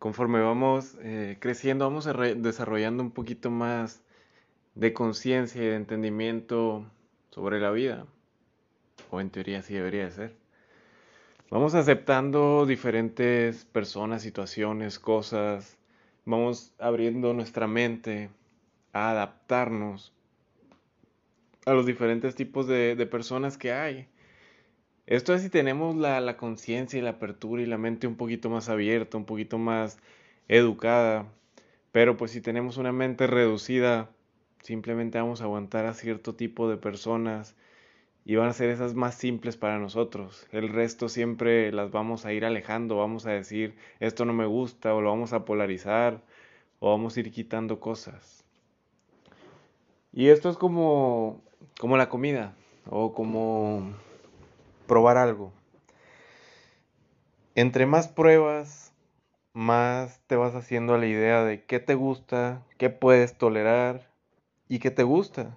conforme vamos eh, creciendo, vamos desarrollando un poquito más de conciencia y de entendimiento sobre la vida. O en teoría así debería de ser. Vamos aceptando diferentes personas, situaciones, cosas. Vamos abriendo nuestra mente a adaptarnos a los diferentes tipos de, personas que hay. Esto es si tenemos la, la conciencia y la apertura y la mente un poquito más abierta, un poquito más educada. Pero pues si tenemos una mente reducida, simplemente vamos a aguantar a cierto tipo de personas y van a ser esas más simples para nosotros. El resto siempre las vamos a ir alejando, vamos a decir esto no me gusta o lo vamos a polarizar o vamos a ir quitando cosas. Y esto es como como la comida o como probar algo. Entre más pruebas, más te vas haciendo la idea de qué te gusta, qué puedes tolerar y qué te gusta.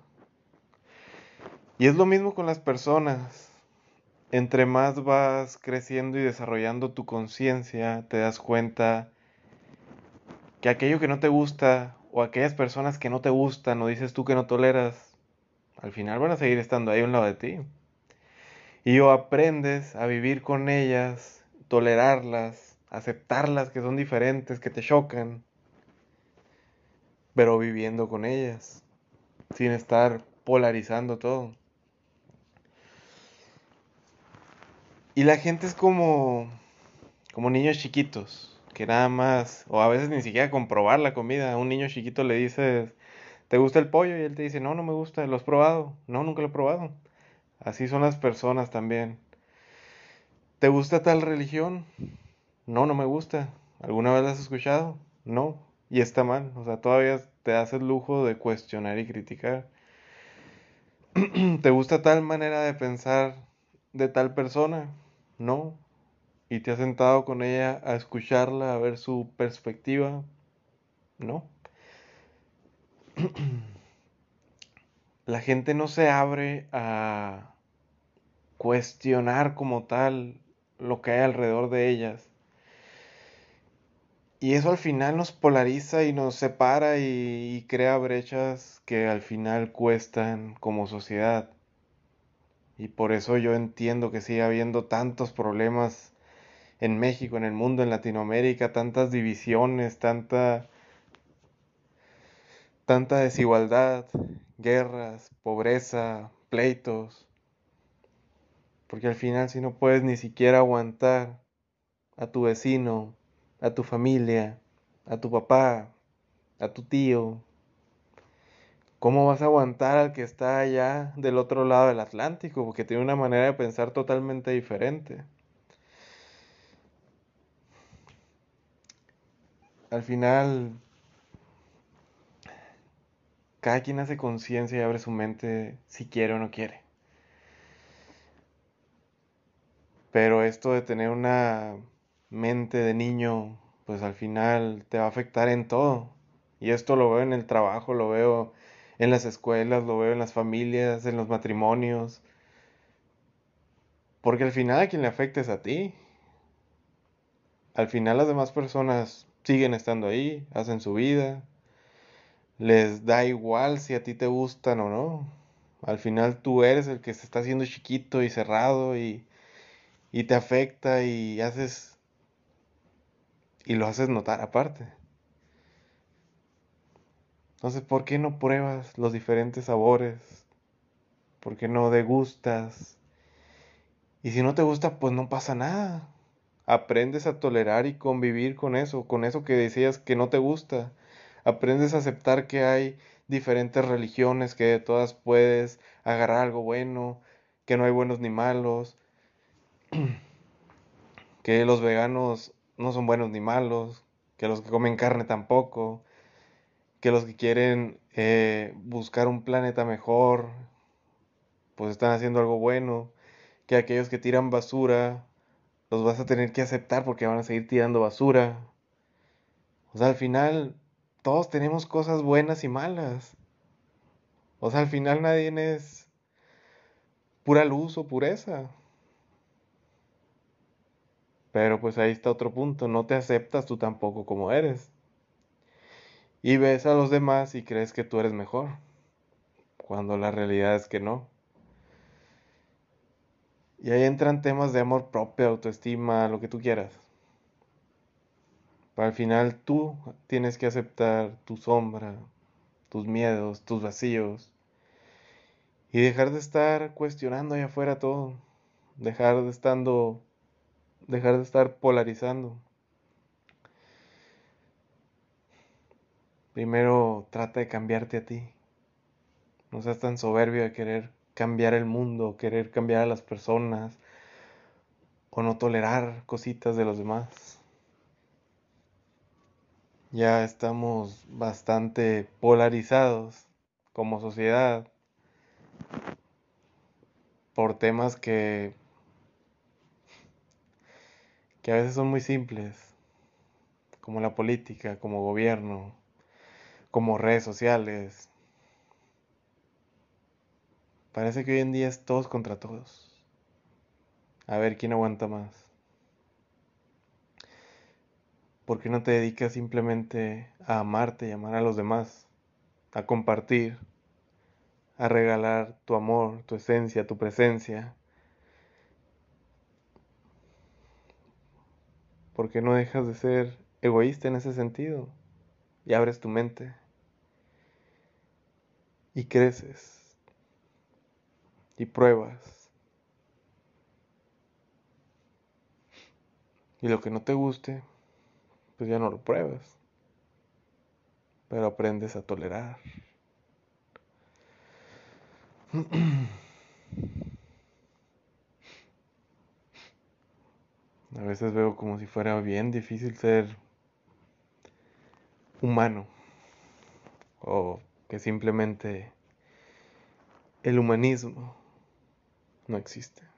Y es lo mismo con las personas. Entre más vas creciendo y desarrollando tu conciencia, te das cuenta que aquello que no te gusta o aquellas personas que no te gustan o dices tú que no toleras, al final van a seguir estando ahí a un lado de ti. Y o aprendes a vivir con ellas, tolerarlas, aceptarlas que son diferentes, que te chocan, pero viviendo con ellas, sin estar polarizando todo. Y la gente es como como niños chiquitos, que nada más o a veces ni siquiera comprobar la comida, a un niño chiquito le dices, ¿te gusta el pollo? Y él te dice, no, no me gusta, ¿lo has probado? No, nunca lo he probado. Así son las personas también. ¿Te gusta tal religión? No, no me gusta. ¿Alguna vez la has escuchado? No. Y está mal. O sea, todavía te das el lujo de cuestionar y criticar. ¿Te gusta tal manera de pensar de tal persona? No. ¿Y te has sentado con ella a escucharla, a ver su perspectiva? No. la gente no se abre a cuestionar como tal lo que hay alrededor de ellas. Y eso al final nos polariza y nos separa y, crea brechas que al final cuestan como sociedad. Y por eso yo entiendo que sigue habiendo tantos problemas en México, en el mundo, en Latinoamérica, tantas divisiones, tanta tanta desigualdad, guerras, pobreza, pleitos. Porque al final si no puedes ni siquiera aguantar a tu vecino, a tu familia, a tu papá, a tu tío, ¿cómo vas a aguantar al que está allá del otro lado del Atlántico? Porque tiene una manera de pensar totalmente diferente. Al final cada quien hace conciencia y abre su mente si quiere o no quiere. Pero esto de tener una mente de niño, pues al final te va a afectar en todo. Y esto lo veo en el trabajo, lo veo en las escuelas, lo veo en las familias, en los matrimonios. Porque al final a quien le afecta es a ti. Al final las demás personas siguen estando ahí, hacen su vida, les da igual si a ti te gustan o no. Al final tú eres el que se está haciendo chiquito y cerrado y, y te afecta y haces y lo haces notar aparte. Entonces, ¿por qué no pruebas los diferentes sabores? ¿Por qué no degustas? Y si no te gusta, pues no pasa nada. Aprendes a tolerar y convivir con eso, con eso que decías que no te gusta aprendes a aceptar que hay diferentes religiones, que de todas puedes agarrar algo bueno, que no hay buenos ni malos, que los veganos no son buenos ni malos, que los que comen carne tampoco, que los que quieren eh, buscar un planeta mejor, pues están haciendo algo bueno, que aquellos que tiran basura, los vas a tener que aceptar porque van a seguir tirando basura. O sea, al final todos tenemos cosas buenas y malas. O sea, al final nadie es pura luz o pureza. Pero pues ahí está otro punto, no te aceptas tú tampoco como eres. Y ves a los demás y crees que tú eres mejor, cuando la realidad es que no. Y ahí entran temas de amor propio, autoestima, lo que tú quieras. Pero al final tú tienes que aceptar tu sombra, tus miedos, tus vacíos. Y dejar de estar cuestionando allá afuera todo. Dejar de estando. Dejar de estar polarizando. Primero trata de cambiarte a ti. No seas tan soberbio de querer cambiar el mundo, querer cambiar a las personas o no tolerar cositas de los demás. Ya estamos bastante polarizados como sociedad por temas que que a veces son muy simples, como la política, como gobierno, como redes sociales. Parece que hoy en día es todos contra todos. A ver quién aguanta más. ¿Por qué no te dedicas simplemente a amarte y amar a los demás? A compartir, a regalar tu amor, tu esencia, tu presencia. ¿Por qué no dejas de ser egoísta en ese sentido? Y abres tu mente y creces y pruebas. Y lo que no te guste, pues ya no lo pruebas. Pero aprendes a tolerar. A veces veo como si fuera bien difícil ser humano o que simplemente el humanismo no existe.